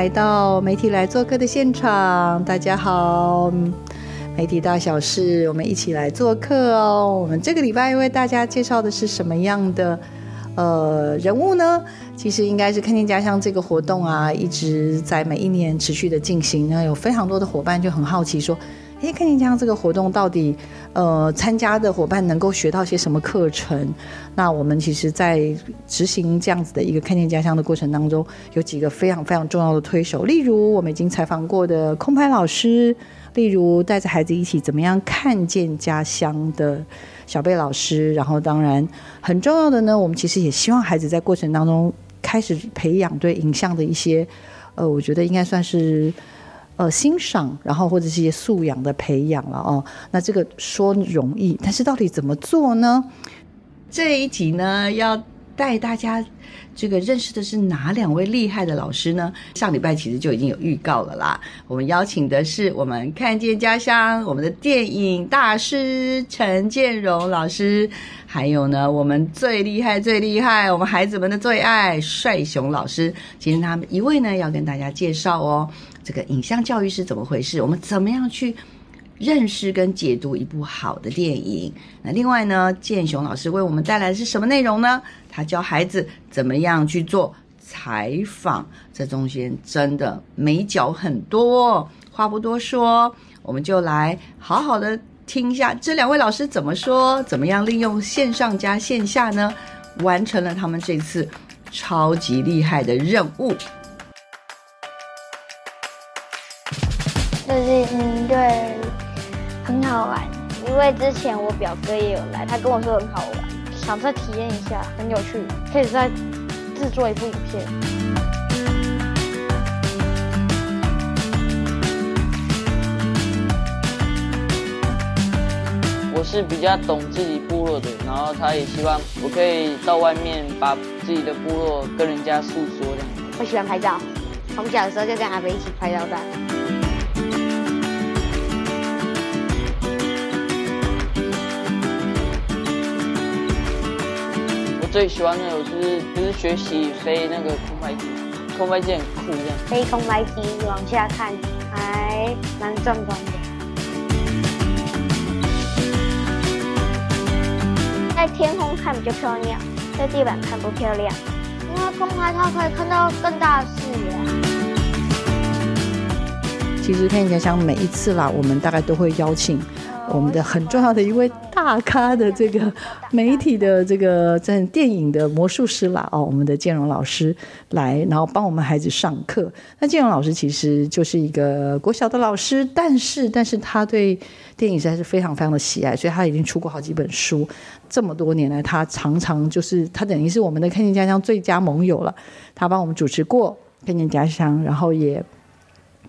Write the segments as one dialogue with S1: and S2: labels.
S1: 来到媒体来做客的现场，大家好，媒体大小事，我们一起来做客哦。我们这个礼拜为大家介绍的是什么样的呃人物呢？其实应该是看见家乡这个活动啊，一直在每一年持续的进行。那有非常多的伙伴就很好奇说，诶，看见家乡这个活动到底呃参加的伙伴能够学到些什么课程？那我们其实，在执行这样子的一个看见家乡的过程当中，有几个非常非常重要的推手，例如我们已经采访过的空拍老师，例如带着孩子一起怎么样看见家乡的小贝老师，然后当然很重要的呢，我们其实也希望孩子在过程当中开始培养对影像的一些，呃，我觉得应该算是。呃，欣赏，然后或者是一些素养的培养了哦。那这个说容易，但是到底怎么做呢？这一集呢，要带大家这个认识的是哪两位厉害的老师呢？上礼拜其实就已经有预告了啦。我们邀请的是我们看见家乡我们的电影大师陈建荣老师，还有呢，我们最厉害最厉害，我们孩子们的最爱帅熊老师。今天他们一位呢，要跟大家介绍哦。这个影像教育是怎么回事？我们怎么样去认识跟解读一部好的电影？那另外呢，建雄老师为我们带来的是什么内容呢？他教孩子怎么样去做采访，这中间真的美角很多。话不多说，我们就来好好的听一下这两位老师怎么说，怎么样利用线上加线下呢，完成了他们这次超级厉害的任务。
S2: 就是嗯，对，很好玩。因为之前我表哥也有来，他跟我说很好玩，想再体验一下，很有趣，可以再制作一部影片。
S3: 我是比较懂自己部落的，然后他也希望我可以到外面把自己的部落跟人家诉说这样。
S2: 我喜欢拍照，从小的时候就跟阿北一起拍到大。
S3: 最喜欢的我是就是学习飞那个空拍机，空拍机很酷，这样
S2: 飞空拍机往下看还蛮壮观的，在天空看比较漂亮，在地板看不漂亮，因为空拍它可以看到更大的视野。
S1: 其实看起来像每一次啦，我们大概都会邀请。我们的很重要的一位大咖的这个媒体的这个在电影的魔术师啦哦，我们的建荣老师来，然后帮我们孩子上课。那建荣老师其实就是一个国小的老师，但是但是他对电影实在是非常非常的喜爱，所以他已经出过好几本书。这么多年来，他常常就是他等于是我们的看见家乡最佳盟友了。他帮我们主持过看见家乡，然后也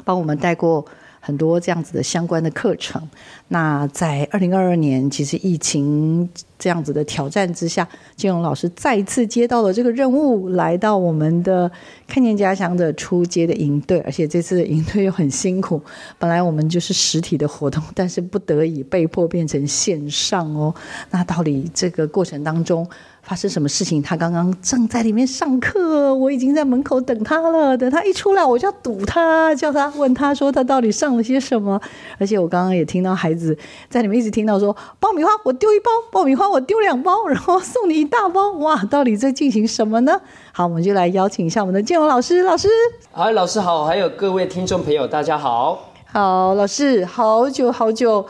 S1: 帮我们带过。很多这样子的相关的课程。那在二零二二年，其实疫情这样子的挑战之下，金融老师再一次接到了这个任务，来到我们的看见家乡的出街的营队，而且这次的营队又很辛苦。本来我们就是实体的活动，但是不得已被迫变成线上哦。那到底这个过程当中？发生什么事情？他刚刚正在里面上课，我已经在门口等他了。等他一出来，我就要堵他，叫他问他说他到底上了些什么。而且我刚刚也听到孩子在里面一直听到说：“爆米花我丢一包，爆米花我丢两包，然后送你一大包。”哇，到底在进行什么呢？好，我们就来邀请一下我们的建荣老师。老师，
S4: 嗨，老师好，还有各位听众朋友，大家好。
S1: 好，老师，好久好久。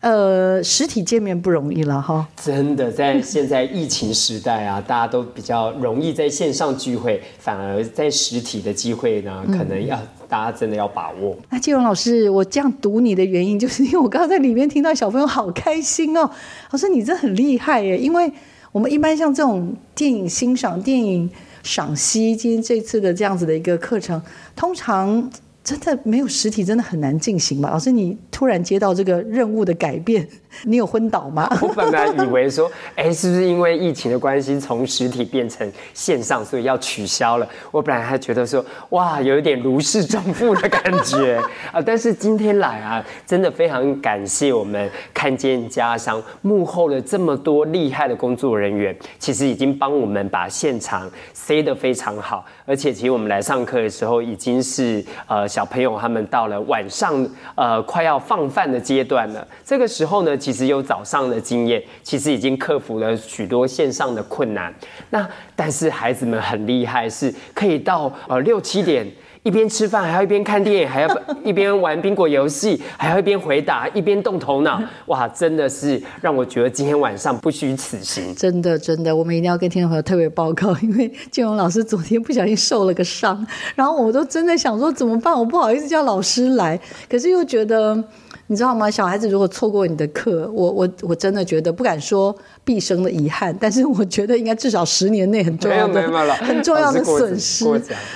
S1: 呃，实体见面不容易了哈。
S4: 真的，在现在疫情时代啊，大家都比较容易在线上聚会，反而在实体的机会呢，可能要大家真的要把握。
S1: 那金荣老师，我这样读你的原因，就是因为我刚刚在里面听到小朋友好开心哦。老师，你这很厉害耶，因为我们一般像这种电影欣赏、电影赏析，今天这次的这样子的一个课程，通常。真的没有实体，真的很难进行吧？老师，你突然接到这个任务的改变，你有昏倒吗？
S4: 我本来以为说，哎，是不是因为疫情的关系，从实体变成线上，所以要取消了？我本来还觉得说，哇，有一点如释重负的感觉 啊。但是今天来啊，真的非常感谢我们看见家乡幕后的这么多厉害的工作人员，其实已经帮我们把现场塞得非常好。而且，其实我们来上课的时候，已经是呃小朋友他们到了晚上呃快要放饭的阶段了。这个时候呢，其实有早上的经验，其实已经克服了许多线上的困难。那但是孩子们很厉害，是可以到呃六七点。一边吃饭还要一边看电影，还要一边玩宾果游戏，还要一边回答，一边动头脑。哇，真的是让我觉得今天晚上不虚此行。
S1: 真的，真的，我们一定要跟听众朋友特别报告，因为建荣老师昨天不小心受了个伤，然后我都真的想说怎么办，我不好意思叫老师来，可是又觉得。你知道吗？小孩子如果错过你的课，我我我真的觉得不敢说毕生的遗憾，但是我觉得应该至少十年内很重要的 很重要的损失。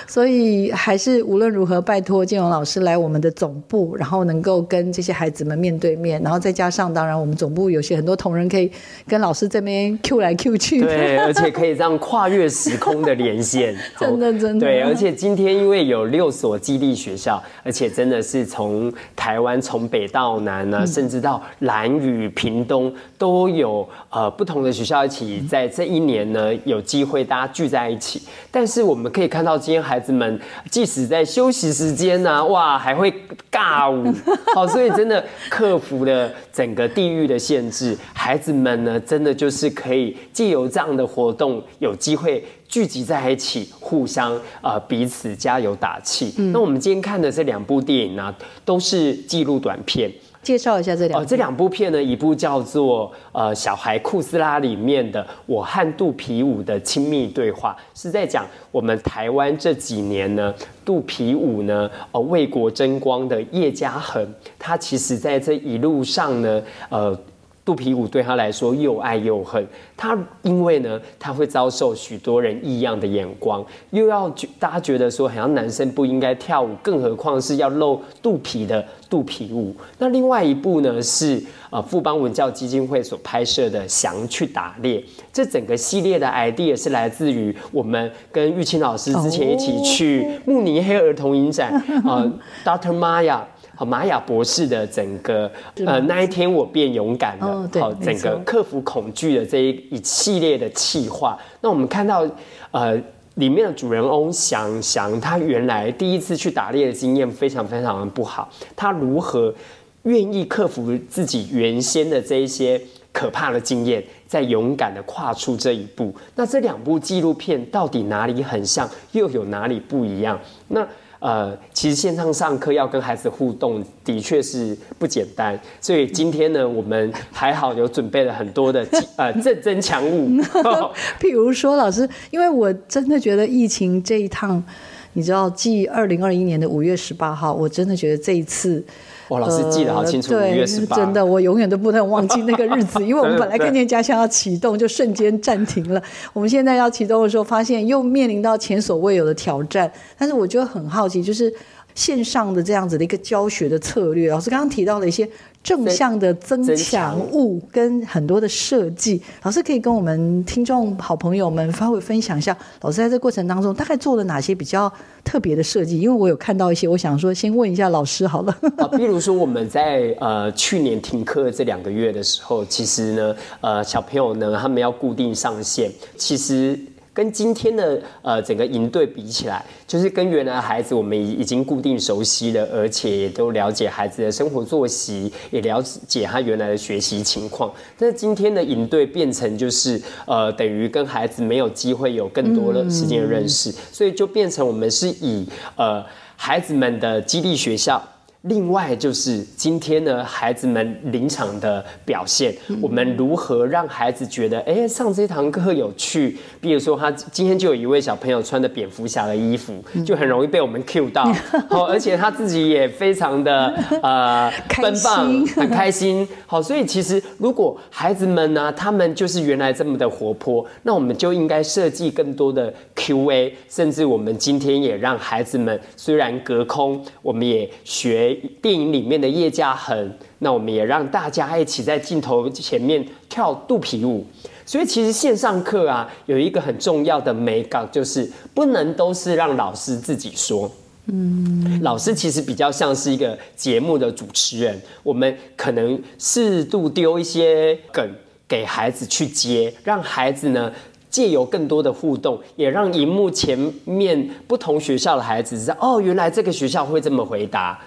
S1: 所以还是无论如何，拜托建荣老师来我们的总部，然后能够跟这些孩子们面对面，然后再加上当然我们总部有些很多同仁可以跟老师这边 Q 来 Q 去，
S4: 对，而且可以这样跨越时空的连线，
S1: 真的真的。
S4: 对。而且今天因为有六所基地学校，而且真的是从台湾从北到到南呢，甚至到兰屿、屏东都有呃不同的学校一起在这一年呢有机会大家聚在一起。但是我们可以看到，今天孩子们即使在休息时间呢，哇，还会尬舞，好，所以真的克服了整个地域的限制。孩子们呢，真的就是可以借由这样的活动，有机会聚集在一起，互相呃彼此加油打气。那我们今天看的这两部电影呢，都是记录短片。
S1: 介绍一下这两
S4: 哦，这两部片呢，一部叫做呃《小孩库斯拉》里面的我和肚皮舞的亲密对话，是在讲我们台湾这几年呢，肚皮舞呢，呃为国争光的叶嘉恒，他其实在这一路上呢，呃。肚皮舞对他来说又爱又恨，他因为呢，他会遭受许多人异样的眼光，又要觉大家觉得说，好像男生不应该跳舞，更何况是要露肚皮的肚皮舞。那另外一部呢，是呃富邦文教基金会所拍摄的《翔去打猎》，这整个系列的 idea 是来自于我们跟玉清老师之前一起去慕尼黑儿童影展 啊，Dr. Maya。好，玛雅博士的整个呃那一天我变勇敢了，好，整个克服恐惧的这一一系列的气化。那我们看到呃里面的主人翁翔翔，他原来第一次去打猎的经验非常非常的不好，他如何愿意克服自己原先的这一些可怕的经验，再勇敢的跨出这一步？那这两部纪录片到底哪里很像，又有哪里不一样？那？呃，其实线上上课要跟孩子互动，的确是不简单。所以今天呢，我们还好有准备了很多的呃 正增强物，
S1: 譬如说老师，因为我真的觉得疫情这一趟，你知道，继二零二一年的五月十八号，我真的觉得这一次。
S4: 哇，老师记得好清楚，五月十八，
S1: 真的，我永远都不能忘记那个日子，因为我们本来看见家乡要启动，就瞬间暂停了。我们现在要启动的时候，发现又面临到前所未有的挑战。但是我觉得很好奇，就是线上的这样子的一个教学的策略，老师刚刚提到了一些。正向的增强物跟很多的设计，老师可以跟我们听众好朋友们稍微分享一下，老师在这过程当中大概做了哪些比较特别的设计？因为我有看到一些，我想说先问一下老师好了。
S4: 啊，比如说我们在呃去年停课这两个月的时候，其实呢，呃小朋友呢他们要固定上线，其实。跟今天的呃整个营队比起来，就是跟原来的孩子我们已已经固定熟悉了，而且也都了解孩子的生活作息，也了解他原来的学习情况。但是今天的营队变成就是呃等于跟孩子没有机会有更多的时间认识，所以就变成我们是以呃孩子们的基地学校。另外就是今天呢，孩子们临场的表现，我们如何让孩子觉得，哎，上这堂课有趣？比如说，他今天就有一位小朋友穿的蝙蝠侠的衣服，就很容易被我们 cue 到，好，而且他自己也非常的呃 奔放，很开心。好，所以其实如果孩子们呢，他们就是原来这么的活泼，那我们就应该设计更多的 Q&A，甚至我们今天也让孩子们虽然隔空，我们也学。电影里面的叶家恒，那我们也让大家一起在镜头前面跳肚皮舞。所以其实线上课啊，有一个很重要的美感，就是不能都是让老师自己说。嗯，老师其实比较像是一个节目的主持人，我们可能适度丢一些梗给孩子去接，让孩子呢借由更多的互动，也让荧幕前面不同学校的孩子知道，哦，原来这个学校会这么回答。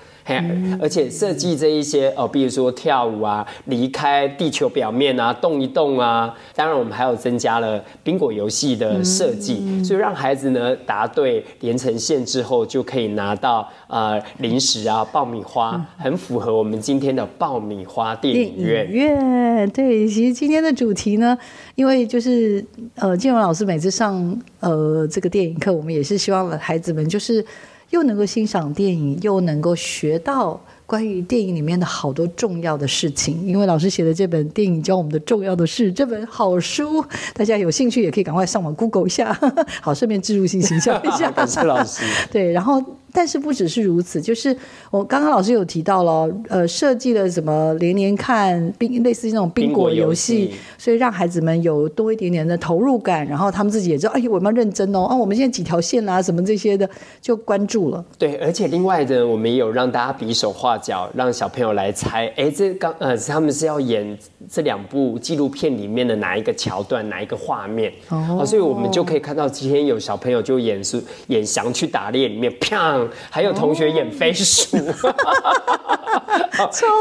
S4: 而且设计这一些哦，比如说跳舞啊，离开地球表面啊，动一动啊。当然，我们还有增加了宾果游戏的设计，所以让孩子呢答对连成线之后，就可以拿到呃零食啊，爆米花，很符合我们今天的爆米花电影院。
S1: 院对，其实今天的主题呢，因为就是呃，建文老师每次上呃这个电影课，我们也是希望孩子们就是。又能够欣赏电影，又能够学到关于电影里面的好多重要的事情。因为老师写的这本电影教我们的重要的事，这本好书，大家有兴趣也可以赶快上网 Google 一下，好，顺便植入性形象一下。
S4: 感谢老师。
S1: 对，然后。但是不只是如此，就是我刚刚老师有提到了，呃，设计了什么连连看冰类似于那种冰果游戏，所以让孩子们有多一点点的投入感，然后他们自己也知道，哎呦，我们要认真哦，啊，我们现在几条线啊，什么这些的就关注了。
S4: 对，而且另外的，我们也有让大家比手画脚，让小朋友来猜，哎，这刚呃，他们是要演这两部纪录片里面的哪一个桥段，哪一个画面？哦，所以我们就可以看到今天有小朋友就演是演翔去打猎里面，砰。还有同学演飞鼠，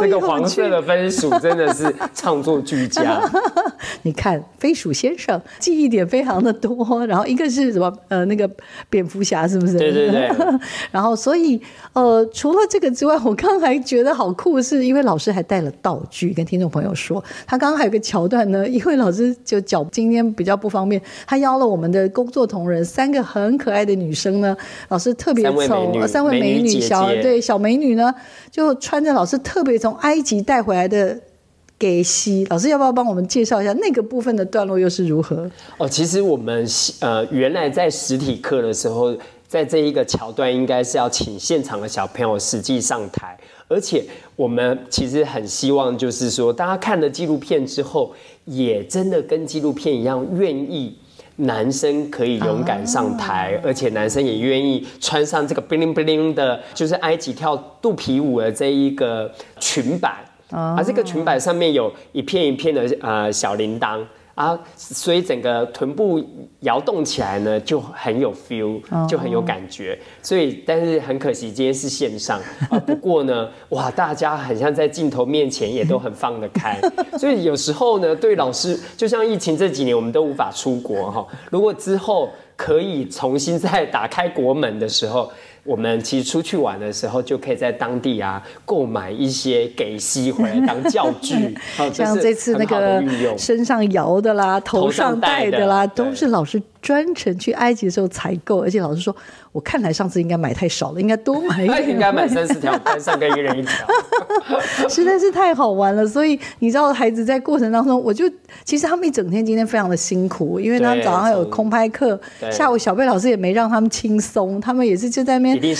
S4: 这个黄色的飞鼠真的是唱作俱佳。
S1: 你看飞鼠先生记忆点非常的多，然后一个是什么呃那个蝙蝠侠是不是？
S4: 对对对。
S1: 然后所以呃除了这个之外，我刚刚还觉得好酷，是因为老师还带了道具，跟听众朋友说，他刚刚还有个桥段呢，因为老师就脚今天比较不方便，他邀了我们的工作同仁三个很可爱的女生呢，老师特别从。三位美女小对小美女呢，就穿着老师特别从埃及带回来的给西。老师要不要帮我们介绍一下那个部分的段落又是如何？
S4: 哦，其实我们呃原来在实体课的时候，在这一个桥段应该是要请现场的小朋友实际上台，而且我们其实很希望就是说，大家看了纪录片之后，也真的跟纪录片一样愿意。男生可以勇敢上台，而且男生也愿意穿上这个 bling bling 的，就是埃及跳肚皮舞的这一个裙摆，啊，这个裙摆上面有一片一片的呃小铃铛。啊，所以整个臀部摇动起来呢，就很有 feel，就很有感觉。所以，但是很可惜，今天是线上啊。不过呢，哇，大家很像在镜头面前也都很放得开。所以有时候呢，对老师，就像疫情这几年，我们都无法出国哈。如果之后可以重新再打开国门的时候。我们其实出去玩的时候，就可以在当地啊购买一些给息回来当教具，
S1: 像这次那个身上摇的啦，头上戴的啦，都是老师。专程去埃及的时候采购，而且老师说，我看来上次应该买太少了，应该多买一点。
S4: 应该买三四条，班上跟一人一条，
S1: 实在是太好玩了。所以你知道，孩子在过程当中，我就其实他们一整天今天非常的辛苦，因为他们早上有空拍课，下午小贝老师也没让他们轻松，他们也是就在那边。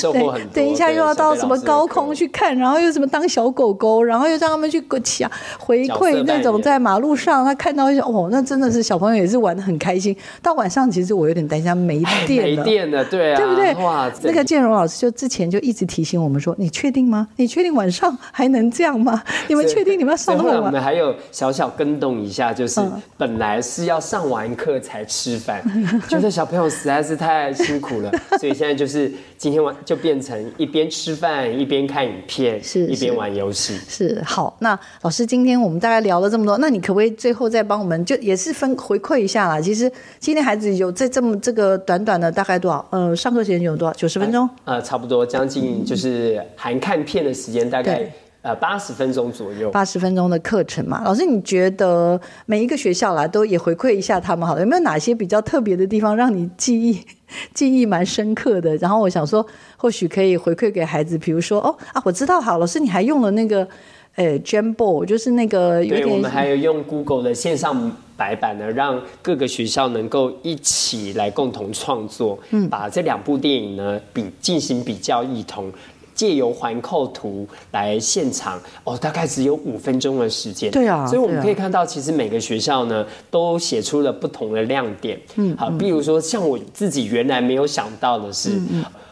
S1: 等一下又要到什么高空去看，然后又什么当小狗狗，然后又让他们去抢回馈那种在马路上他看到一些哦，那真的是小朋友也是玩的很开心。到晚上。其实我有点担心没电
S4: 了，没电了，对啊，
S1: 对不对？哇，那个建荣老师就之前就一直提醒我们说：“你确定吗？你确定晚上还能这样吗？你们确定你们要上那么晚？”
S4: 我们还有小小跟动一下，就是本来是要上完课才吃饭，觉得小朋友实在是太辛苦了，所以现在就是今天晚就变成一边吃饭一边看影片，
S1: 是
S4: 一边玩游戏。
S1: 是好，那老师今天我们大概聊了这么多，那你可不可以最后再帮我们就也是分回馈一下啦？其实今天孩子有。有在这么这个短短的大概多少？呃，上课时间有多少？九十分钟？
S4: 呃，差不多将近就是含看片的时间，大概
S1: 对
S4: 呃八十分钟左右。
S1: 八十分钟的课程嘛，老师，你觉得每一个学校啦，都也回馈一下他们好了，有没有哪些比较特别的地方让你记忆 记忆蛮深刻的？然后我想说，或许可以回馈给孩子，比如说，哦啊，我知道，好，老师你还用了那个，呃，Jambo，就是那个有
S4: 对，我
S1: 点
S4: 们还有用 Google 的线上白板呢，让各个学校能够一起来共同创作，嗯，把这两部电影呢比进行比较异同。借由环扣图来现场哦，大概只有五分钟的时间。
S1: 对啊
S4: 所以我们可以看到，其实每个学校呢都写出了不同的亮点。嗯，好，比如说像我自己原来没有想到的是，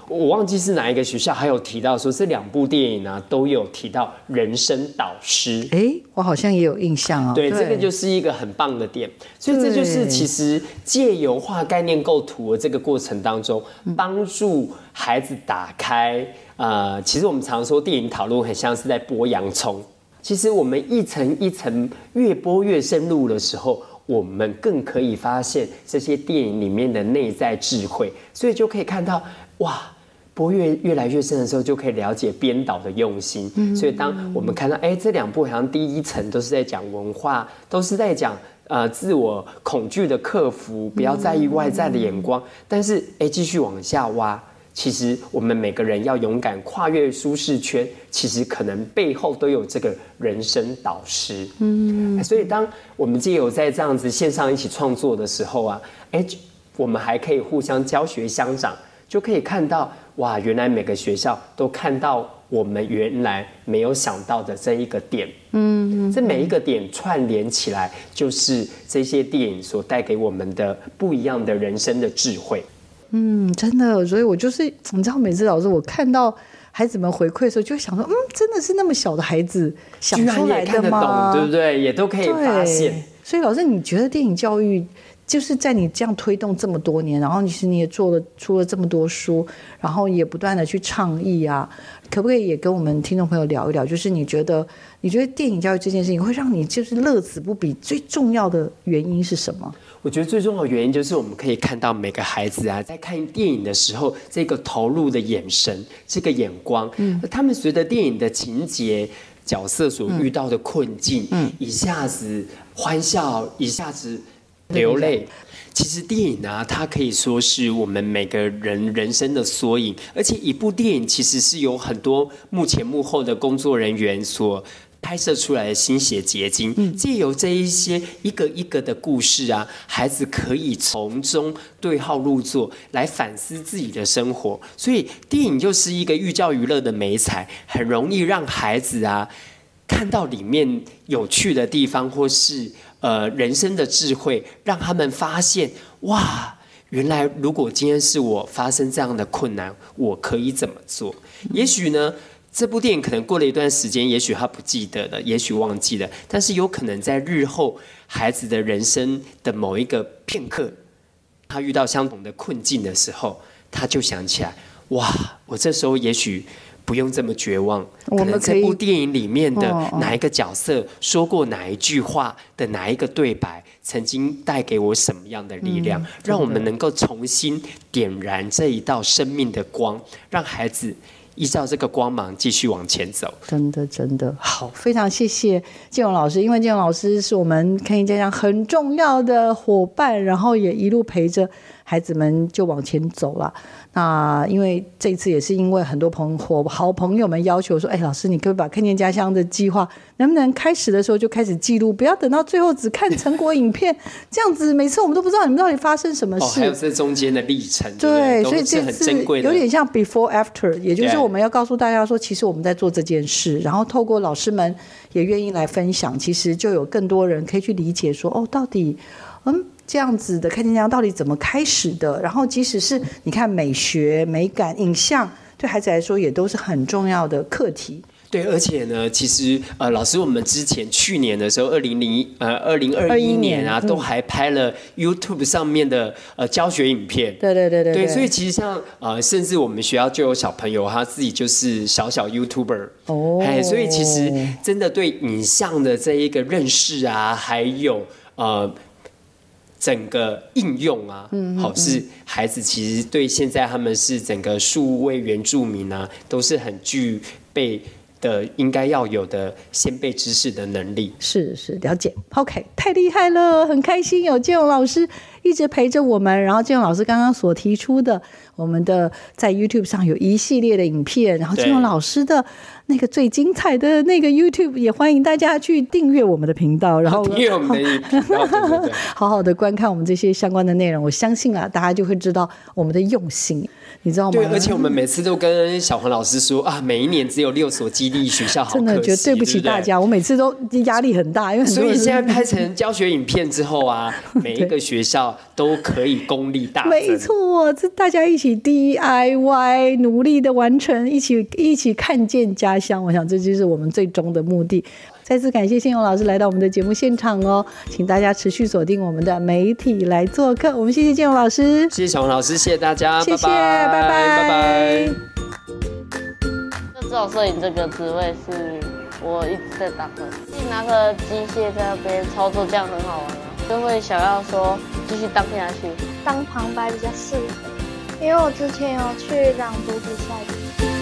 S4: 我忘记是哪一个学校，还有提到说这两部电影呢都有提到人生导师。
S1: 哎，我好像也有印象哦。
S4: 对，这个就是一个很棒的点，所以这就是其实借由画概念构图的这个过程当中，
S1: 嗯
S4: 帮助孩子打开。呃，其实我们常说电影讨论很像是在剥洋葱，其实我们一层一层越剥越深入的时候，我们更可以发现这些电影里面的内在智慧，所以就可以看到哇。剥越越来越深的时候，就可以了解编导的用心。所以当我们看到，哎，这两部好像第一层都是在讲文化，都是在讲呃自我恐惧的克服，不要在意外在的眼光。但是，哎，继续往下挖，其实我们每个人要勇敢跨越舒适圈，其实可能背后都有这个人生导师。嗯，所以当我们借由在这样子线上一起创作的时候啊，哎，就我们还可以互相教学相长，就可以看到哇，原来每个学校都看到我们原来没有想到的这一个点。嗯，这每一个点串联起来，就是这些电影所带给我们的不一样的人生的智慧。
S1: 嗯，真的，所以我就是你知道，每次老师我看到孩子们回馈的时候，就想说，嗯，真的是那么小的孩子想出来
S4: 也看得
S1: 吗？
S4: 懂，对不对？也都可以发现。
S1: 所以老师，你觉得电影教育就是在你这样推动这么多年，然后其实你也做了出了这么多书，然后也不断的去倡议啊，可不可以也跟我们听众朋友聊一聊？就是你觉得你觉得电影教育这件事情会让你就是乐此不疲，最重要的原因是什么？
S4: 我觉得最重要的原因就是我们可以看到每个孩子啊，在看电影的时候，这个投入的眼神，这个眼光，嗯，他们随着电影的情节。角色所遇到的困境，嗯，一下子欢笑，一下子流泪。其实电影啊，它可以说是我们每个人人生的缩影，而且一部电影其实是有很多幕前幕后的工作人员所拍摄出来的心血结晶，借由这一些一个一个的故事啊，孩子可以从中对号入座，来反思自己的生活。所以电影就是一个寓教于乐的美彩，很容易让孩子啊看到里面有趣的地方，或是呃人生的智慧，让他们发现哇。原来，如果今天是我发生这样的困难，我可以怎么做？也许呢，这部电影可能过了一段时间，也许他不记得了，也许忘记了，但是有可能在日后孩子的人生的某一个片刻，他遇到相同的困境的时候，他就想起来，哇，我这时候也许不用这么绝望，可能
S1: 我们可以
S4: 这部电影里面的哪一个角色说过哪一句话的哪一个对白，曾经带给我什么样的力量，
S1: 嗯
S4: 让我们能够重新点燃这一道生命的光，让孩子依照这个光芒继续往前走。
S1: 真的，真的好，非常谢谢建荣老师，因为建荣老师是我们看一家长很重要的伙伴，然后也一路陪着孩子们就往前走了。那因为这一次也是因为很多朋伙好朋友们要求说，哎，老师，你可不可以把看见家乡的计划，能不能开始的时候就开始记录，不要等到最后只看成果影片，这样子每次我们都不知道你们到底发生什么
S4: 哦，
S1: 事。
S4: 还有这中间的历程，对
S1: 所以这次有点像 before after，也就是我们要告诉大家说，其实我们在做这件事，然后透过老师们也愿意来分享，其实就有更多人可以去理解说，哦，到底，嗯。这样子的看见家到底怎么开始的？然后，即使是你看美学、美感、影像，对孩子来说也都是很重要的课题。
S4: 对，而且呢，其实呃，老师，我们之前去年的时候，二零零呃二零二一年啊，
S1: 年
S4: 都还拍了 YouTube 上面的呃教学影片。
S1: 对对对对
S4: 对，所以其实像呃，甚至我们学校就有小朋友，他自己就是小小 YouTuber，
S1: 哦
S4: 哎，所以其实真的对影像的这一个认识啊，还有呃整个应用啊，
S1: 嗯
S4: 好是孩子其实对现在他们是整个数位原住民啊，都是很具备的应该要有的先辈知识的能力。
S1: 是是了解，OK，太厉害了，很开心有建勇老师一直陪着我们。然后建勇老师刚刚所提出的，我们的在 YouTube 上有一系列的影片，然后
S4: 对
S1: 建勇老师的那个最精彩的那个 YouTube 也欢迎大家去订阅我们的频道，然后
S4: 订阅我们的频道，对对对。
S1: 好好的观看我们这些相关的内容。我相信啊，大家就会知道我们的用心，你知道吗？
S4: 对，而且我们每次都跟小黄老师说啊，每一年只有六所基地学校，好
S1: 真的觉得对不起大。家，我每次都压力很大，因为
S4: 所以现在拍成教学影片之后啊，每一个学校都可以功力大。
S1: 没错，这大家一起 DIY 努力的完成，一起一起看见家乡。我想这就是我们最终的目的。再次感谢信勇老师来到我们的节目现场哦，请大家持续锁定我们的媒体来做客。我们谢谢建勇老师，
S4: 谢谢小红老师，谢谢大家，
S1: 谢谢，
S4: 拜
S1: 拜
S4: 拜拜。
S2: 就指导摄影这个职位是我一直在打的，自己拿个机械在那边操作，这样很好玩啊，就会想要说继续当下去。
S5: 当旁白比较适合，因为我之前有去朗读比赛。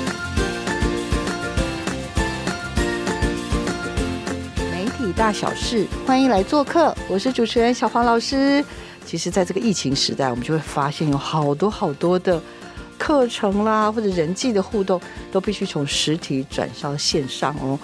S1: 体大小事，欢迎来做客，我是主持人小黄老师。其实，在这个疫情时代，我们就会发现有好多好多的课程啦，或者人际的互动，都必须从实体转到线上哦。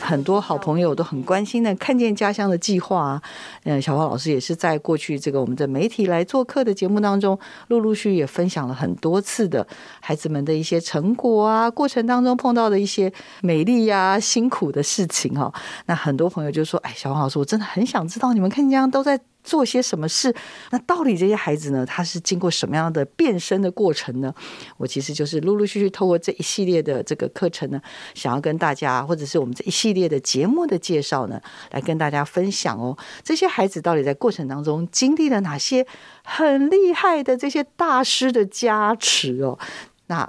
S1: 很多好朋友都很关心的看见家乡的计划啊，嗯，小黄老师也是在过去这个我们的媒体来做客的节目当中，陆陆续续也分享了很多次的孩子们的一些成果啊，过程当中碰到的一些美丽呀、辛苦的事情哈、那很多朋友就说：“哎，小黄老师，我真的很想知道你们看见家都在。”做些什么事？那到底这些孩子呢？他是经过什么样的变身的过程呢？我其实就是陆陆续续透过这一系列的这个课程呢，想要跟大家，或者是我们这一系列的节目的介绍呢，来跟大家分享哦。这些孩子到底在过程当中经历了哪些很厉害的这些大师的加持哦？那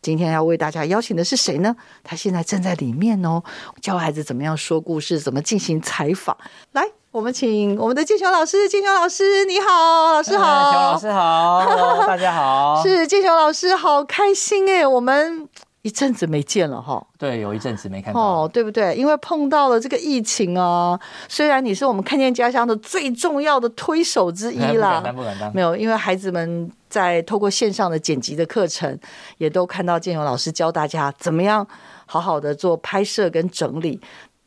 S1: 今天要为大家邀请的是谁呢？他现在正在里面哦，教孩子怎么样说故事，怎么进行采访。来，我们请我们的建雄老师，建雄老师你好，老师好，
S6: 建雄老师好大家好。
S1: 是建雄老师，好开心哎，我们一阵子没见了哈。
S6: 对，有一阵子没看到。
S1: 哦，对不对？因为碰到了这个疫情啊，虽然你是我们看见家乡的最重要的推手之一
S6: 不
S1: 啦
S6: 敢，当，不敢当。
S1: 没有，因为孩子们在透过线上的剪辑的课程，也都看到建勇老师教大家怎么样好好的做拍摄跟整理。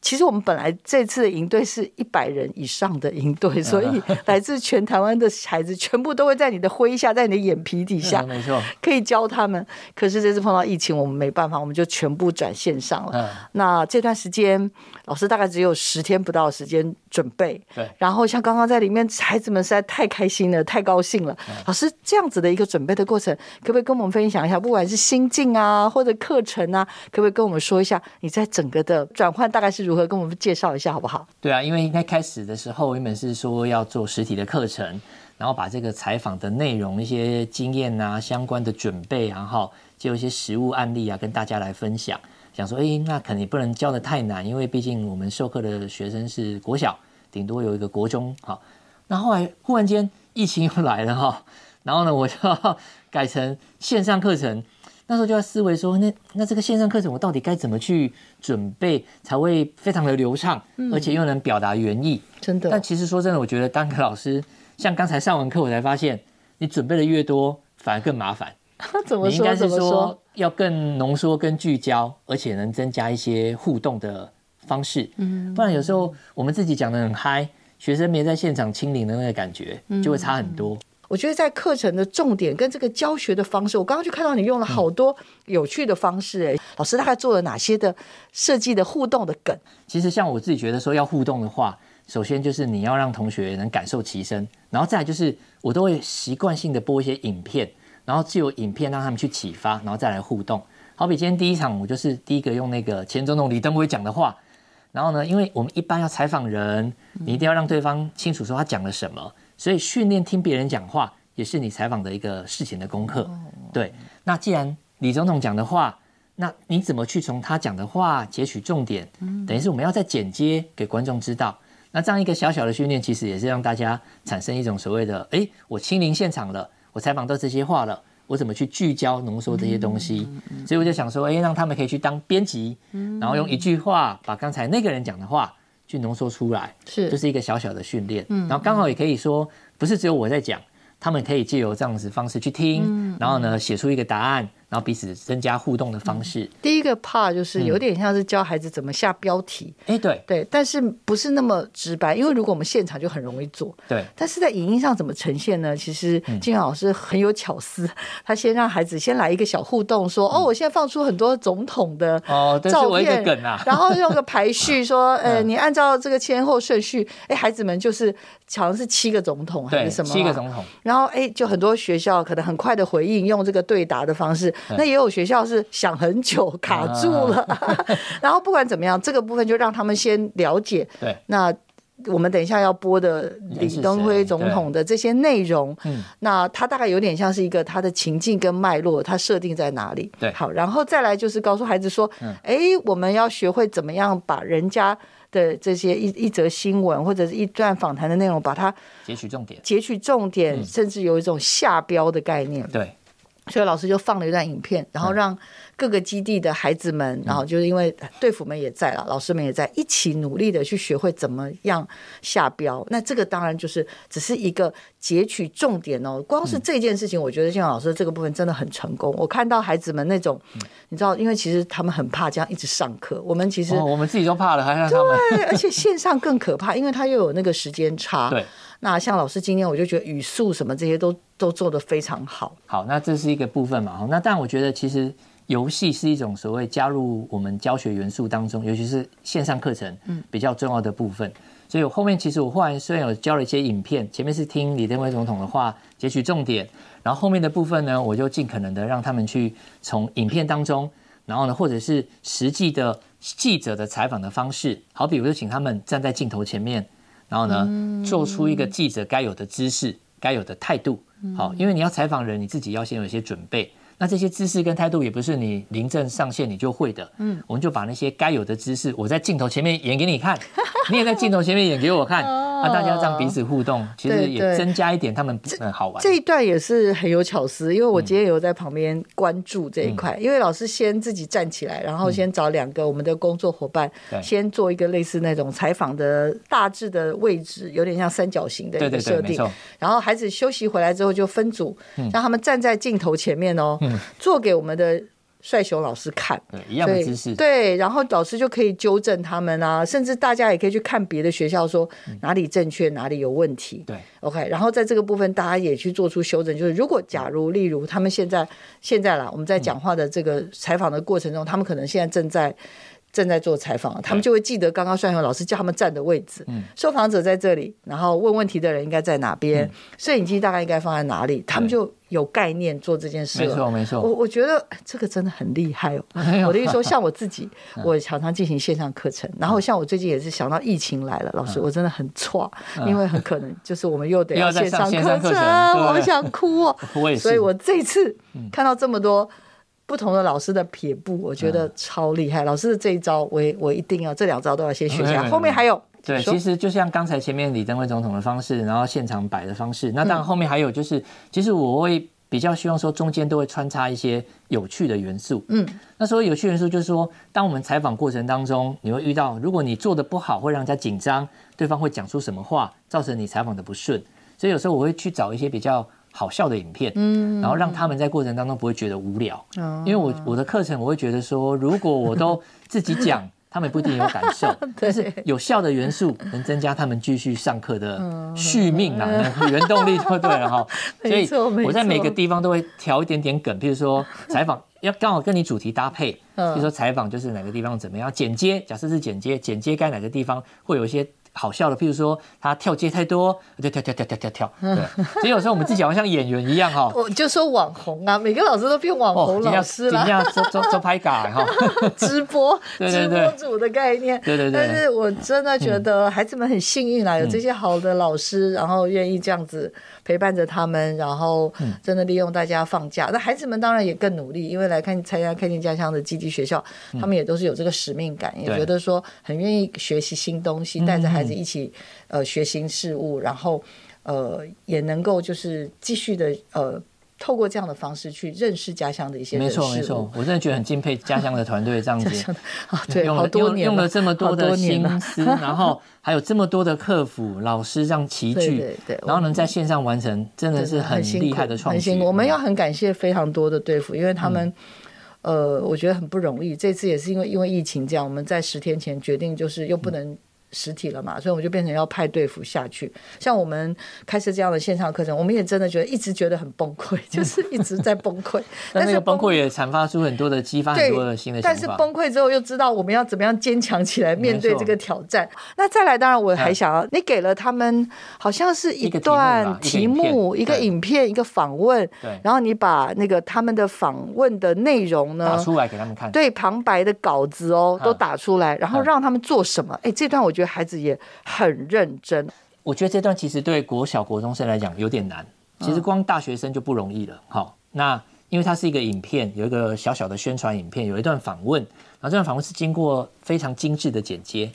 S1: 其实我们本来这次的营队是一百人以上的营队，所以来自全台湾的孩子全部都会在你的麾下，在你的眼皮底下
S6: 嗯，没错。
S1: 可以教他们。可是这次碰到疫情，我们没办法，我们就全部转线上了。
S6: 嗯，
S1: 那这段时间，老师大概只有十天不到的时间准备。
S6: 对
S1: 然后像刚刚在里面，孩子们实在太开心了，太高兴了。
S6: 嗯
S1: 老师这样子的一个准备的过程，可不可以跟我们分享一下？不管是心境啊，或者课程啊，可不可以跟我们说一下你在整个的转换大概是如何？跟我们介绍一下好不好？
S6: 对啊，因为应该开始的时候原本是说要做实体的课程，然后把这个采访的内容、一些经验啊、相关的准备，然后就有一些实物案例啊，跟大家来分享。想说，哎，那肯定不能教的太难，因为毕竟我们授课的学生是国小，顶多有一个国中。好，那后来忽然间疫情又来了哈，然后呢，我就 改成线上课程。那时候就要思维说，那那这个线上课程我到底该怎么去准备，才会非常的流畅，而且又能表达原意。
S1: 真的
S6: 但其实说真的，我觉得当个老师，像刚才上完课，我才发现，你准备的越多，反而更麻烦。
S1: 怎么说？
S6: 你应该是
S1: 说
S6: 说？要更浓缩、更聚焦，而且能增加一些互动的方式。嗯，不然有时候我们自己讲的很嗨，学生没在现场亲临的那个感觉，就会差很多。
S1: 我觉得在课程的重点跟这个教学的方式，我刚刚就看到你用了好多有趣的方式。哎，老师大概做了哪些的设计的互动的梗？
S6: 其实像我自己觉得说要互动的话，首先就是你要让同学能感受其身，然后再来就是我都会习惯性的播一些影片，然后就有影片让他们去启发，然后再来互动。好比今天第一场，我就是第一个用那个前总统李登辉讲的话，然后呢，因为我们一般要采访人，你一定要让对方清楚说他讲了什么，所以训练听别人讲话也是你采访的一个事前的功课。对，那既然李总统讲的话，那你怎么去从他讲的话截取重点？等于是我们要再剪接给观众知道。那这样一个小小的训练，其实也是让大家产生一种所谓的，哎，我亲临现场了，我采访到这些话了，我怎么去聚焦浓缩这些东西？所以我就想说，哎，让他们可以去当编辑，然后用一句话把刚才那个人讲的话去浓缩出来，
S1: 是
S6: 就是一个小小的训练。然后刚好也可以说，不是只有我在讲，他们可以借由这样子方式去听，然后呢写出一个答案。然后彼此增加互动的方式。
S1: 第一个怕就是有点像是教孩子怎么下标题，
S6: 哎，对
S1: 对，但是不是那么直白，因为如果我们现场就很容易做，
S6: 对。
S1: 但是在影音上怎么呈现呢？其实金阳老师很有巧思，他先让孩子先来一个小互动，说：“哦，我现在放出很多总统的
S6: 哦照片，
S1: 然后用个排序 说，呃，你按照这个先后顺序，哎，孩子们就是好像是七个总统还是什么，
S6: 七个总统。
S1: 然后哎，就很多学校可能很快的回应，用这个对答的方式。那也有学校。是想很久 卡住了，然后不管怎么样，这个部分就让他们先了解。
S6: 对，
S1: 那我们等一下要播的李登辉总统的这些内容，嗯，那他大概有点像是一个他的情境跟脉络，他设定在哪里？
S6: 对，
S1: 好，然后再来就是告诉孩子说，哎，我们要学会怎么样把人家的这些一一则新闻或者是一段访谈的内容，把它
S6: 截取重点，
S1: 截取重点，甚至有一种下标的概念。
S6: 对。
S1: 所以老师就放了一段影片，然后让各个基地的孩子们，然后就是因为队服们也在了，老师们也在一起努力的去学会怎么样下标。那这个当然就是只是一个截取重点哦。光是这件事情，我觉得建老师这个部分真的很成功。我看到孩子们那种，你知道，因为其实他们很怕这样一直上课。我们其实
S6: 我们自己都怕了，还让他们
S1: 对，而且线上更可怕，因为他又有那个时间差。
S6: 对。
S1: 那像老师今天，我就觉得语速什么这些都都做得非常好。
S6: 好，那这是一个部分嘛。那但我觉得其实游戏是一种所谓加入我们教学元素当中，尤其是线上课程，嗯，比较重要的部分。所以我后面其实我后来虽然有教了一些影片，前面是听李登辉总统的话，截取重点，然后后面的部分呢，我就尽可能的让他们去从影片当中，然后呢，或者是实际的记者的采访的方式，好比我就请他们站在镜头前面。然后呢，做出一个记者该有的姿势、该有的态度。好，因为你要采访人，你自己要先有一些准备。那这些姿势跟态度也不是你临阵上线你就会的。嗯，我们就把那些该有的姿势，我在镜头前面演给你看，你也在镜头前面演给我看。那大家这样彼此互动，其实也增加一点他们很好玩。
S1: 这一段也是很有巧思，因为我今天有在旁边关注这一块。因为老师先自己站起来，然后先找两个我们的工作伙伴，先做一个类似那种采访的大致的位置，有点像三角形的一个设定。然后孩子休息回来之后就分组，让他们站在镜头前面哦。做给我们的帅熊老师看，
S6: 对一样的姿势，
S1: 对，然后老师就可以纠正他们啊，甚至大家也可以去看别的学校，说哪里正确，哪里有问题。
S6: 对
S1: ，OK，然后在这个部分，大家也去做出修正。就是如果假如，例如他们现在现在啦，我们在讲话的这个采访的过程中，他们可能现在正在。正在做采访，他们就会记得刚刚帅雄老师叫他们站的位置。嗯，受访者在这里，然后问问题的人应该在哪边，摄影机大概应该放在哪里，他们就有概念做这件事
S6: 没错，没错。
S1: 我我觉得这个真的很厉害哦。我的意思说，像我自己，我常常进行线上课程，然后像我最近也是想到疫情来了，老师我真的很错，因为很可能就是我们又得要线上课程，我想哭哦。所以我这次看到这么多。不同的老师的撇步，我觉得超厉害。老师的这一招，我我一定要这两招都要先学下。后面还有，
S6: 对，其实就像刚才前面李登辉总统的方式，然后现场摆的方式。那当然后面还有就是，其实我会比较希望说，中间都会穿插一些有趣的元素。嗯，那所谓有趣元素就是说，当我们采访过程当中，你会遇到，如果你做的不好，会让人家紧张，对方会讲出什么话，造成你采访的不顺。所以有时候我会去找一些比较。好笑的影片，嗯，然后让他们在过程当中不会觉得无聊，嗯因为我我的课程我会觉得说，如果我都自己讲，他们不一定有感受，但是有效的元素能增加他们继续上课的续命啊，原动力就对了哈。
S1: 所以
S6: 我在每个地方都会调一点点梗，比如说采访要刚好跟你主题搭配，比如说采访就是哪个地方怎么样，剪接假设是剪接，剪接该哪个地方会有一些。好笑的，譬如说他跳街太多，就跳跳跳跳跳跳。对，所以有时候我们自己好像演员一样 哈。
S1: 我就说网红啊，每个老师都变网红老师了。
S6: 做做做拍嘎哈，
S1: 直播 直播主的概念。
S6: 对对对。
S1: 但是我真的觉得孩子们很幸运啊，有这些好的老师，然后愿意这样子陪伴着他们，然后真的利用大家放假。那孩子们当然也更努力，因为来看参加看见家乡的基地学校，他们也都是有这个使命感，也觉得说很愿意学习新东西，带着孩。子一起呃学新事物，然后呃也能够就是继续的呃。透过这样的方式去认识家乡的一些
S6: 没错没错，我真的觉得很敬佩家乡的团队这样子，啊
S1: 对，
S6: 用
S1: 了用
S6: 用了这么多的心思，然后还有这么多的客服老师这样齐聚，
S1: 对对，
S6: 然后能在线上完成，真的是很厉害的创新。
S1: 我们要很感谢非常多的队服，因为他们呃，我觉得很不容易。这次也是因为因为疫情这样，我们在十天前决定就是又不能。实体了嘛，所以我们就变成要派队服下去。像我们开设这样的线上课程，我们也真的觉得一直觉得很崩溃，就是一直在崩溃。
S6: 但那个崩溃也阐发出很多的激发很多的新的。
S1: 但是崩溃之后又知道我们要怎么样坚强起来面对这个挑战。那再来，当然我还想要你给了他们好像是一段题目、一个影片、一个访问，
S6: 对。
S1: 然后你把那个他们的访问的内容呢
S6: 打出来给他们看，
S1: 对旁白的稿子哦都打出来，然后让他们做什么？哎，这段我觉得。孩子也很认真，
S6: 我觉得这段其实对国小国中生来讲有点难，其实光大学生就不容易了。好，那因为它是一个影片，有一个小小的宣传影片，有一段访问，然后这段访问是经过非常精致的剪接，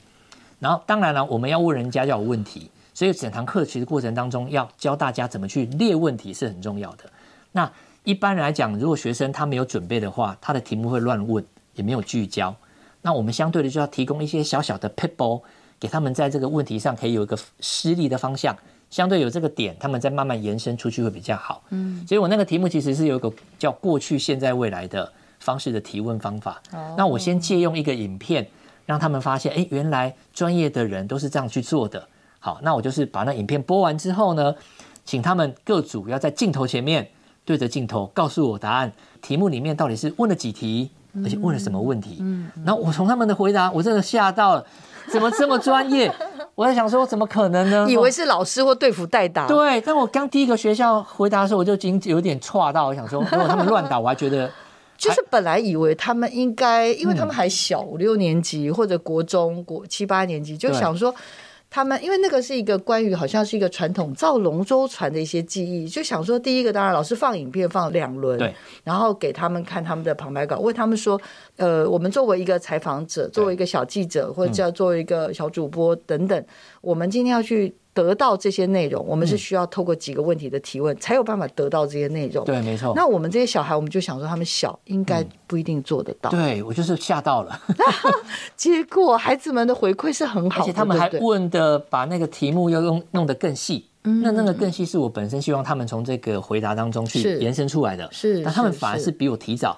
S6: 然后当然了，我们要问人家要有问题，所以整堂课其实过程当中要教大家怎么去列问题是很重要的。那一般来讲，如果学生他没有准备的话，他的题目会乱问，也没有聚焦。那我们相对的就要提供一些小小的 people。给他们在这个问题上可以有一个施力的方向，相对有这个点，他们再慢慢延伸出去会比较好。嗯，所以我那个题目其实是有一个叫过去、现在、未来的方式的提问方法。哦，那我先借用一个影片，让他们发现，哎，原来专业的人都是这样去做的。好，那我就是把那影片播完之后呢，请他们各组要在镜头前面对着镜头告诉我答案。题目里面到底是问了几题，而且问了什么问题？嗯，然后我从他们的回答，我真的吓到了。怎么这么专业？我在想说，怎么可能呢？
S1: 以为是老师或队服代打。
S6: 对，但我刚第一个学校回答的时候，我就已经有点错到，我想说，如果他们乱打，我还觉得，
S1: 就是本来以为他们应该，因为他们还小，五六年级或者国中国七八年级，就想说。他们因为那个是一个关于好像是一个传统造龙舟船的一些记忆，就想说第一个当然老师放影片放两轮，
S6: 对，
S1: 然后给他们看他们的旁白稿，问他们说，呃，我们作为一个采访者，作为一个小记者或者叫作为一个小主播等等，我们今天要去。得到这些内容，我们是需要透过几个问题的提问，才有办法得到这些内容。
S6: 对，没错。
S1: 那我们这些小孩，我们就想说，他们小，应该不一定做得到。
S6: 对我就是吓到了。
S1: 结果孩子们的回馈是很好，
S6: 而且他们还问的把那个题目要用弄得更细。那那个更细是我本身希望他们从这个回答当中去延伸出来的。
S1: 是，
S6: 但他们反而是比我提早。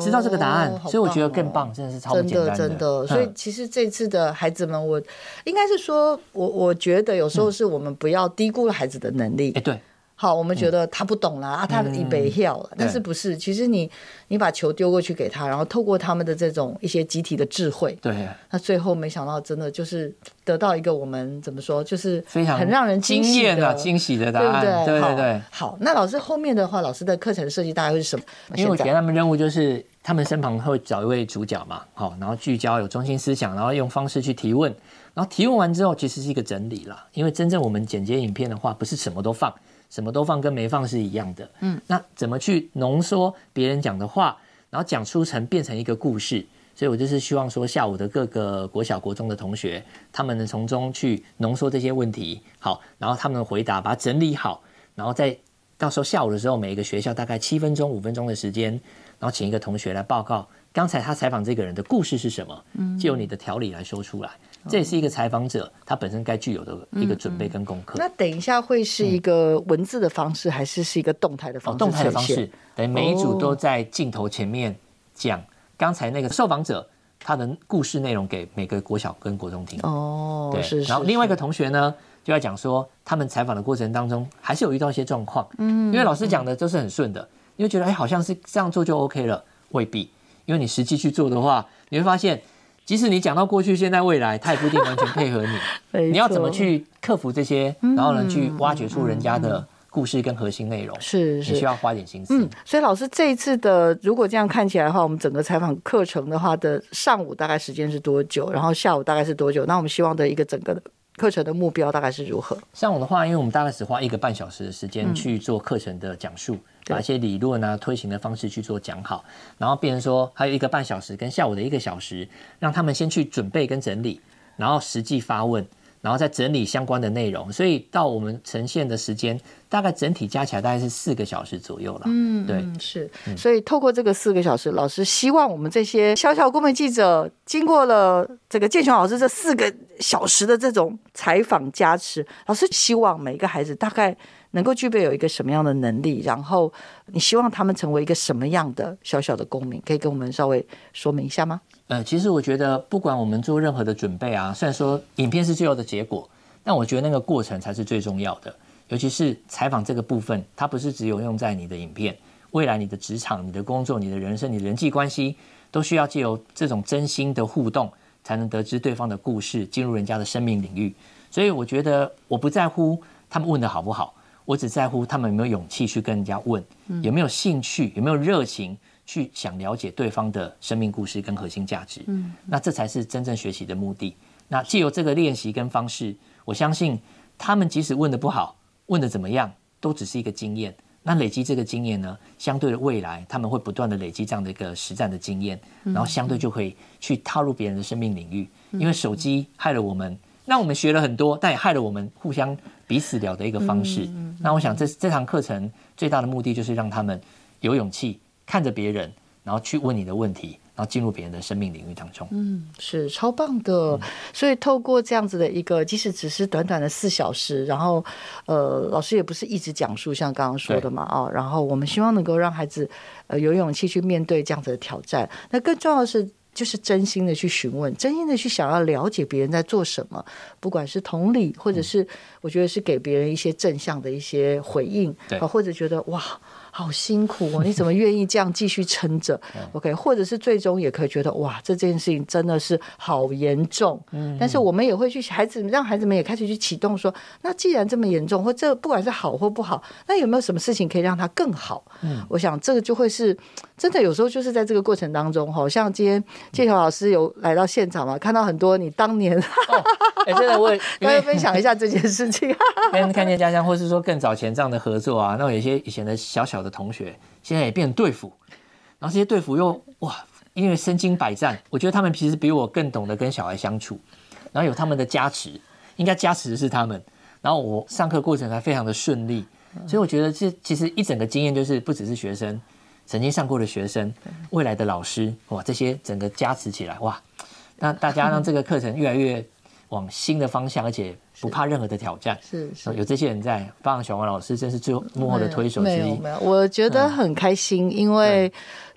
S6: 知道这个答案，所以我觉得更棒，真的是超简单
S1: 的，真的。所以其实这次的孩子们，我应该是说，我我觉得有时候是我们不要低估了孩子的能力。
S6: 哎，对。
S1: 好，我们觉得他不懂啦，啊，他已被跳了，但是不是？其实你你把球丢过去给他，然后透过他们的这种一些集体的智慧，
S6: 对，
S1: 那最后没想到真的就是得到一个我们怎么说，就是
S6: 非常
S1: 很让人
S6: 惊艳的惊喜的答案，对对对。
S1: 好，那老师后面的话，老师的课程设计大概会是什么？
S6: 因为我给他们任务就是他们身旁会找一位主角嘛，好，然后聚焦有中心思想，然后用方式去提问，然后提问完之后其实是一个整理了，因为真正我们剪接影片的话，不是什么都放。什么都放跟没放是一样的，嗯，那怎么去浓缩别人讲的话，然后讲出成变成一个故事？所以我就是希望说，下午的各个国小国中的同学，他们能从中去浓缩这些问题，好，然后他们的回答把它整理好，然后再到时候下午的时候，每一个学校大概七分钟、五分钟的时间，然后请一个同学来报告刚才他采访这个人的故事是什么，嗯，就由你的条理来说出来。这也是一个采访者他本身该具有的一个准备跟功课。
S1: 那等一下会是一个文字的方式，还是是一个动态的方式？
S6: 动态的方式，等每一组都在镜头前面讲刚才那个受访者他的故事内容给每个国小跟国中听。
S1: 哦，
S6: 对。然后另外一个同学呢，就要讲说他们采访的过程当中还是有遇到一些状况。嗯，因为老师讲的都是很顺的，你会觉得哎好像是这样做就 OK 了，未必，因为你实际去做的话，你会发现。即使你讲到过去、现在、未来，他也不一定完全配合你。你要怎么去克服这些，然后呢，去挖掘出人家的故事跟核心内容？
S1: 是，
S6: 你需要花点心思。嗯，
S1: 所以老师这一次的，如果这样看起来的话，我们整个采访课程的话的上午大概时间是多久？然后下午大概是多久？那我们希望的一个整个的。课程的目标大概是如何？
S6: 上午的话，因为我们大概只花一个半小时的时间去做课程的讲述，把一些理论啊、推行的方式去做讲好，然后变成说还有一个半小时跟下午的一个小时，让他们先去准备跟整理，然后实际发问，然然后再整理相关的内容，所以到我们呈现的时间，大概整体加起来大概是四个小时左右了。嗯，对，
S1: 嗯，是，所以透过这个四个小时，老师希望我们这些小小公民记者，经过了这个建雄老师这四个小时的这种采访加持，老师希望每一个孩子大概能够具备有一个什么样的能力，然后你希望他们成为一个什么样的小小的公民，可以跟我们稍微说明一下吗？
S6: 呃，其实我觉得不管我们做任何的准备啊，虽然说影片是最后的结果，但我觉得那个过程才是最重要的。尤其是采访这个部分，它不是只有用在你的影片，未来你的职场、你的工作、你的人生、你人际关系，都需要借由这种真心的互动，才能得知对方的故事，进入人家的生命领域。所以我觉得我不在乎他们问的好不好，我只在乎他们有没有勇气去跟人家问，有没有兴趣，有没有热情。去想了解对方的生命故事跟核心价值，嗯，那这才是真正学习的目的。那借由这个练习跟方式，我相信他们即使问的不好，问的怎么样，都只是一个经验。那累积这个经验呢，相对的未来他们会不断的累积这样的一个实战的经验，然后相对就可以去踏入别人的生命领域。因为手机害了我们，让我们学了很多，但也害了我们互相彼此聊的一个方式。嗯那我想这这堂课程最大的目的就是让他们有勇气。看着别人，然后去问你的问题，然后进入别人的生命领域当中。
S1: 嗯，是超棒的。所以透过这样子的一个，即使只是短短的四小时，然后呃，老师也不是一直讲述，像刚刚说的嘛，哦，然后我们希望能够让孩子呃有勇气去面对这样子的挑战。那更重要的是，就是真心的去询问，真心的去想要了解别人在做什么，不管是同理，或者是我觉得是给别人一些正向的一些回应，啊，或者觉得哇。好辛苦哦！你怎么愿意这样继续撑着？OK，或者是最终也可以觉得哇，这件事情真的是好严重。嗯，但是我们也会去孩子让孩子们也开始去启动说，那既然这么严重，或这不管是好或不好，那有没有什么事情可以让它更好？嗯，我想这个就会是真的。有时候就是在这个过程当中，好像今天建桥老师有来到现场嘛，看到很多你当年，
S6: 哎，真的我
S1: 也 分享一下这件事情，
S6: 跟看见家乡，或是说更早前这样的合作啊，那有些以前的小小的。的同学现在也变成队服，然后这些队服又哇，因为身经百战，我觉得他们其实比我更懂得跟小孩相处，然后有他们的加持，应该加持的是他们，然后我上课过程还非常的顺利，所以我觉得这其实一整个经验就是不只是学生曾经上过的学生，未来的老师哇，这些整个加持起来哇，那大家让这个课程越来越往新的方向，而且。不怕任何的挑战，
S1: 是是。
S6: 有这些人在，包括小王老师，真是最幕后的推手之一。
S1: 没有没有，我觉得很开心，因为。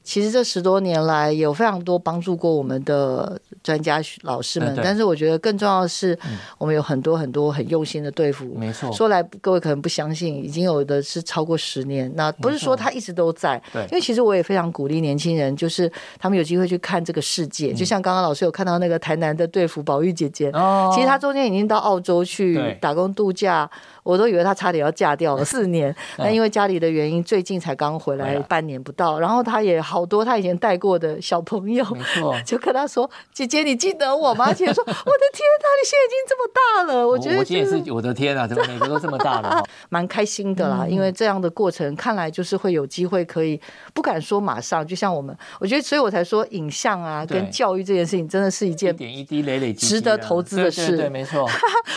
S1: 其实这十多年来有非常多帮助过我们的专家老师们，但是我觉得更重要的是，我们有很多很多很用心的队服。
S6: 没错，
S1: 说来各位可能不相信，已经有的是超过十年。那不是说他一直都在，
S6: 对。
S1: 因为其实我也非常鼓励年轻人，就是他们有机会去看这个世界。就像刚刚老师有看到那个台南的队服宝玉姐姐，哦，其实她中间已经到澳洲去打工度假。我都以为她差点要嫁掉了 四年，那因为家里的原因，最近才刚回来半年不到。然后她也好多她以前带过的小朋友，就跟她说：“姐姐，你记得我吗？”姐姐说：“ 我的天哪，你现在已经这么大了。”我觉得
S6: 我姐是我的天哪，怎么每个都这么大了？
S1: 蛮开心的啦，因为这样的过程看来就是会有机会可以，不敢说马上，就像我们，我觉得，所以我才说影像啊，跟教育这件事情真的是一件
S6: 一点一滴累累
S1: 值得投资的事。
S6: 对，没错。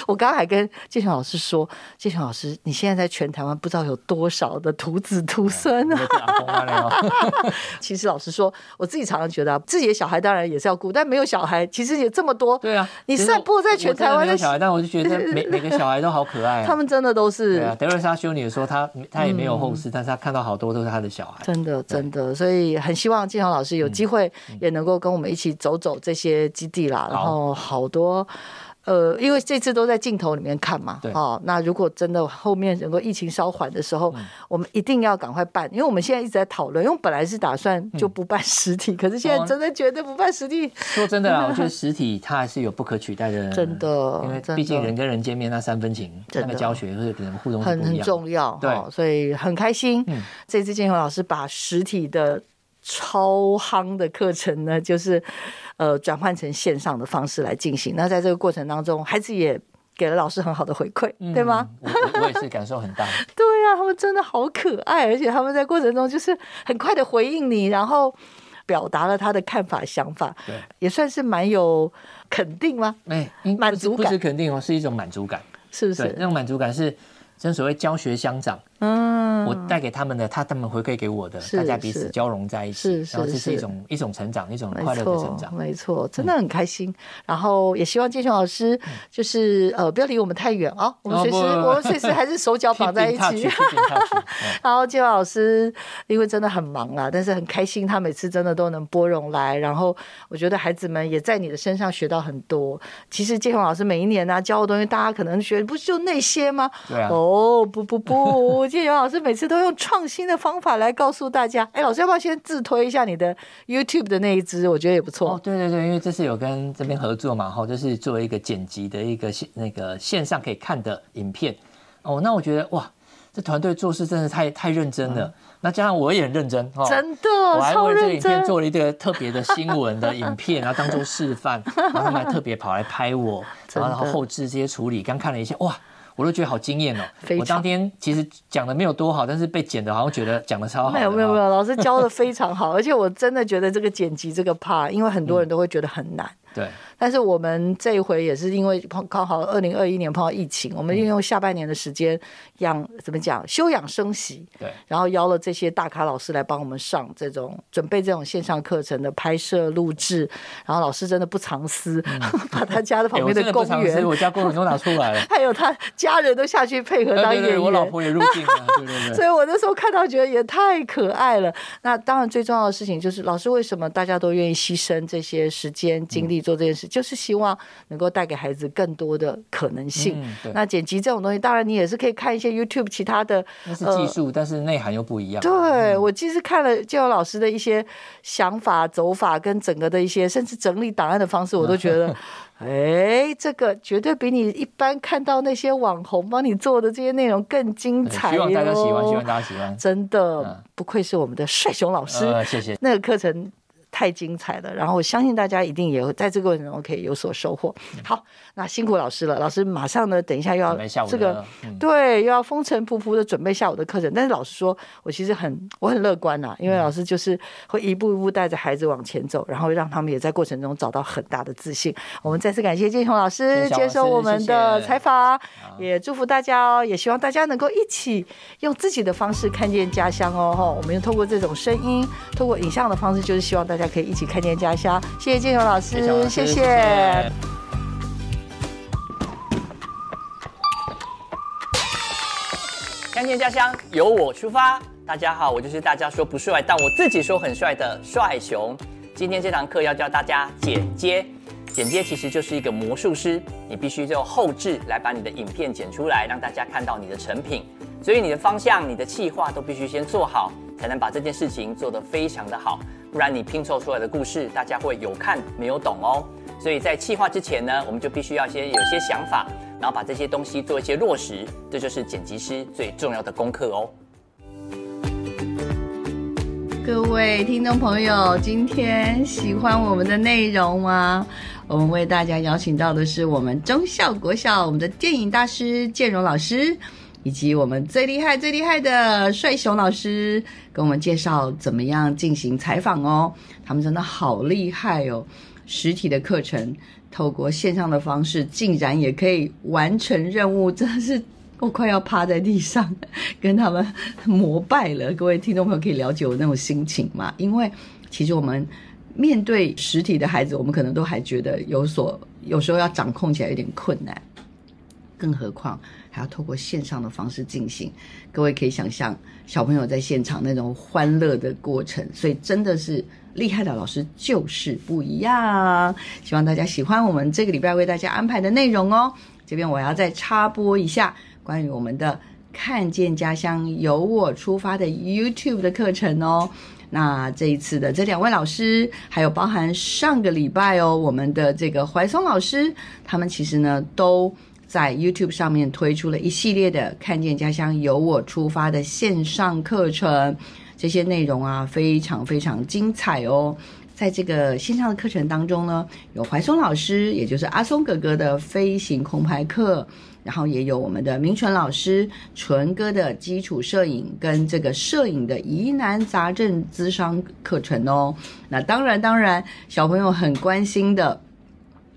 S1: 我刚刚还跟建雄老师说。建雄老师，你现在在全台湾不知道有多少的徒子徒孙啊！其实老实说，我自己常常觉得，啊自己的小孩当然也是要顾，但没有小孩，其实也这么多。
S6: 对啊，
S1: 你散播在全台湾
S6: 的小孩，但我就觉得 每每个小孩都好可爱。
S1: 他们真的都是。
S6: 对啊，德瑞莎修女说他他也没有后事，但是他看到好多都是他的小孩。
S1: 真的真的，所以很希望建雄老师有机会也能够跟我们一起走走这些基地啦，然后好多。呃，因为这次都在镜头里面看嘛，哦，那如果真的后面整个疫情稍缓的时候，我们一定要赶快办，因为我们现在一直在讨论，因为本来是打算就不办实体，可是现在真的觉得不办实体。
S6: 说真的啊，我觉得 实体它还是有不可取代的，
S1: 真的，
S6: 因为毕竟人跟人见面那三分情，那个教学或者可能互动
S1: 很很重要，对，所以很开心。这次建宏老师把实体的。超夯的课程呢，就是呃转换成线上的方式来进行。那在这个过程当中，孩子也给了老师很好的回馈，对吗？
S6: 我我也是感受很大。
S1: 对呀，他们真的好可爱，而且他们在过程中就是很快的回应你，然后表达了他的看法想法，
S6: 对，
S1: 也算是蛮有肯定吗？
S6: 哎，应
S1: 满足感
S6: 不是肯定哦，是一种满足感。
S1: 是不
S6: 是，那？种满足感是正所谓教学相长，
S1: 嗯，
S6: 我带给他们的，他他们回馈给我的，大家彼此交融在一起，然后
S1: 是是
S6: 这是一种一种成长，一种快乐的成，长。
S1: 没错，真的很开心。然后也希望建雄老师就是呃不要离我们太远啊，我们随时我们随时还是手脚 绑在一起然后 建雄老师因为真的很忙啊，但是很开心，他每次真的都能拨冗来。然后我觉得孩子们也在你的身上学到很多。其实建雄老师每一年呢、教的东西，大家可能觉得不就那些吗？
S6: 对啊
S1: 哦，不不不，建雄老师每次都用创新的方法来告诉大家。哎，老师要不要先自推一下你的 YouTube 的那一支？我觉得也不错。
S6: 哦，对对对，因为这次有跟这边合作嘛，哈，就是做一个剪辑的一个线那个线上可以看的影片。哦，那我觉得哇，这团队做事真的太太认真了。那加上我也很认真，哦，
S1: 真的
S6: 我还为这个影片，做了一个特别的新闻的影片，然后当做示范，然后他们还特别跑来拍我，然后然后后置这些处理，刚看了一下，哇。我都觉得好惊艳哦。我当天其实讲的没有多好，但是被剪的好像觉得讲的超好
S1: 没有没有没有，老师教的非常好，而且我真的觉得这个剪辑这个 part，因为很多人都会觉得很难。
S6: 对，
S1: 但是我们这一回也是因为碰刚好二零二一年碰到疫情，我们运用下半年的时间养怎么讲休养生息，
S6: 对，
S1: 然后邀了这些大咖老师来帮我们上这种准备这种线上课程的拍摄录制，然后老师真的不藏私，把他家的旁边的公园。
S6: 我家公园都拿出来了。
S1: 还有他家人都下去配合当演员，
S6: 对对对，我老婆也入境了，对对对。
S1: 所以我那时候看到觉得也太可爱了。那当然最重要的事情就是，老师为什么大家都愿意牺牲这些时间精力做这件事，就是希望能够带给孩子更多的可能性。
S6: 嗯
S1: 那剪辑这种东西，当然你也是可以看一些 YouTube 其他的。
S6: 那是技术，但是内涵又不一样。
S1: 对，我其实看了建友老师的一些想法、走法跟整个的一些，甚至整理档案的方式，我都觉得，哎，这个绝对比你一般看到那些网红帮你做的这些内容更精彩
S6: 希望大家喜欢，希望大家喜欢。
S1: 真的
S6: 嗯
S1: 不愧是我们的帅熊老师，
S6: 呃，谢谢。
S1: 那个课程太精彩了，然后我相信大家一定也会在这个过程中可以有所收获。好，那辛苦老师了，老师马上呢，等一下又要这个
S6: 嗯
S1: 对，又要风尘仆仆的准备下午的课程。但是老师说，我其实很我很乐观呐、因为老师就是会一步一步带着孩子往前走，然后让他们也在过程中找到很大的自信。我们再次感谢建雄老师接受我们的
S6: 谢谢
S1: 采访，也祝福大家哦，也希望大家能够一起用自己的方式看见家乡哦。哈，我们又透过这种声音，透过影像的方式，就是希望大家可以一起看见家乡。谢谢建雄老师，
S6: 谢谢
S7: 看见家乡，由我出发。大家好，我就是大家说不帅，但我自己说很帅的帅熊。今天这堂课要教大家剪接，剪接其实就是一个魔术师，你必须用后置来把你的影片剪出来，让大家看到你的成品。所以你的方向、你的企划都必须先做好，才能把这件事情做得非常的好。不然你拼凑出来的故事，大家会有看没有懂哦。所以在企划之前呢，我们就必须要先有些想法，然后把这些东西做一些落实，这就是剪辑师最重要的功课哦。
S1: 各位听众朋友，今天喜欢我们的内容吗？我们为大家邀请到的是我们中校国校我们的电影大师建荣老师，以及我们最厉害最厉害的帅熊老师，跟我们介绍怎么样进行采访哦。他们真的好厉害哦！实体的课程透过线上的方式，竟然也可以完成任务，真的是我快要趴在地上跟他们膜拜了。各位听众朋友可以了解我那种心情吗？因为其实我们面对实体的孩子，我们可能都还觉得有所有时候要掌控起来有点困难，更何况还要透过线上的方式进行。各位可以想象小朋友在现场那种欢乐的过程，所以真的是厉害的老师就是不一样。希望大家喜欢我们这个礼拜为大家安排的内容哦。这边我要再插播一下关于我们的“看见家乡，由我出发”的 YouTube 的课程哦。那这一次的这两位老师，还有包含上个礼拜哦，我们的这个怀松老师，他们其实呢都在 YouTube 上面推出了一系列的“看见家乡，由我出发”的线上课程，这些内容啊非常非常精彩哦。
S8: 在这个线上的课程当中呢，有怀松老师，也就是阿松哥哥的飞行空拍课。然后也有我们的明纯老师纯哥的基础摄影跟这个摄影的疑难杂症咨商课程哦。那当然，当然小朋友很关心的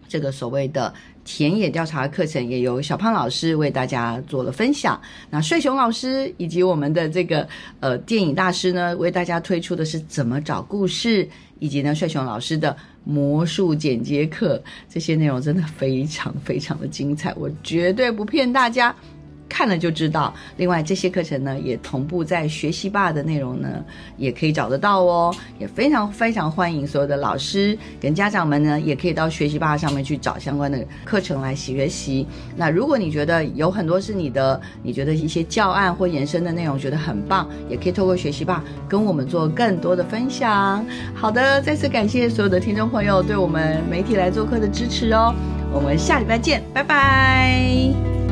S8: 这个所谓的田野调查课程，也由小胖老师为大家做了分享。那帅熊老师以及我们的这个呃电影大师呢，为大家推出的是怎么找故事，以及呢帅熊老师的。魔术剪接课，这些内容真的非常非常的精彩，我绝对不骗大家。看了就知道。另外，这些课程呢也同步在学习吧的内容呢，也可以找得到哦。也非常非常欢迎所有的老师跟家长们呢，也可以到学习吧上面去找相关的课程来学习。那如果你觉得有很多是你的，你觉得一些教案或延伸的内容觉得很棒，也可以透过学习吧跟我们做更多的分享。好的，再次感谢所有的听众朋友对我们媒体来做客的支持哦。我们下礼拜见，拜拜。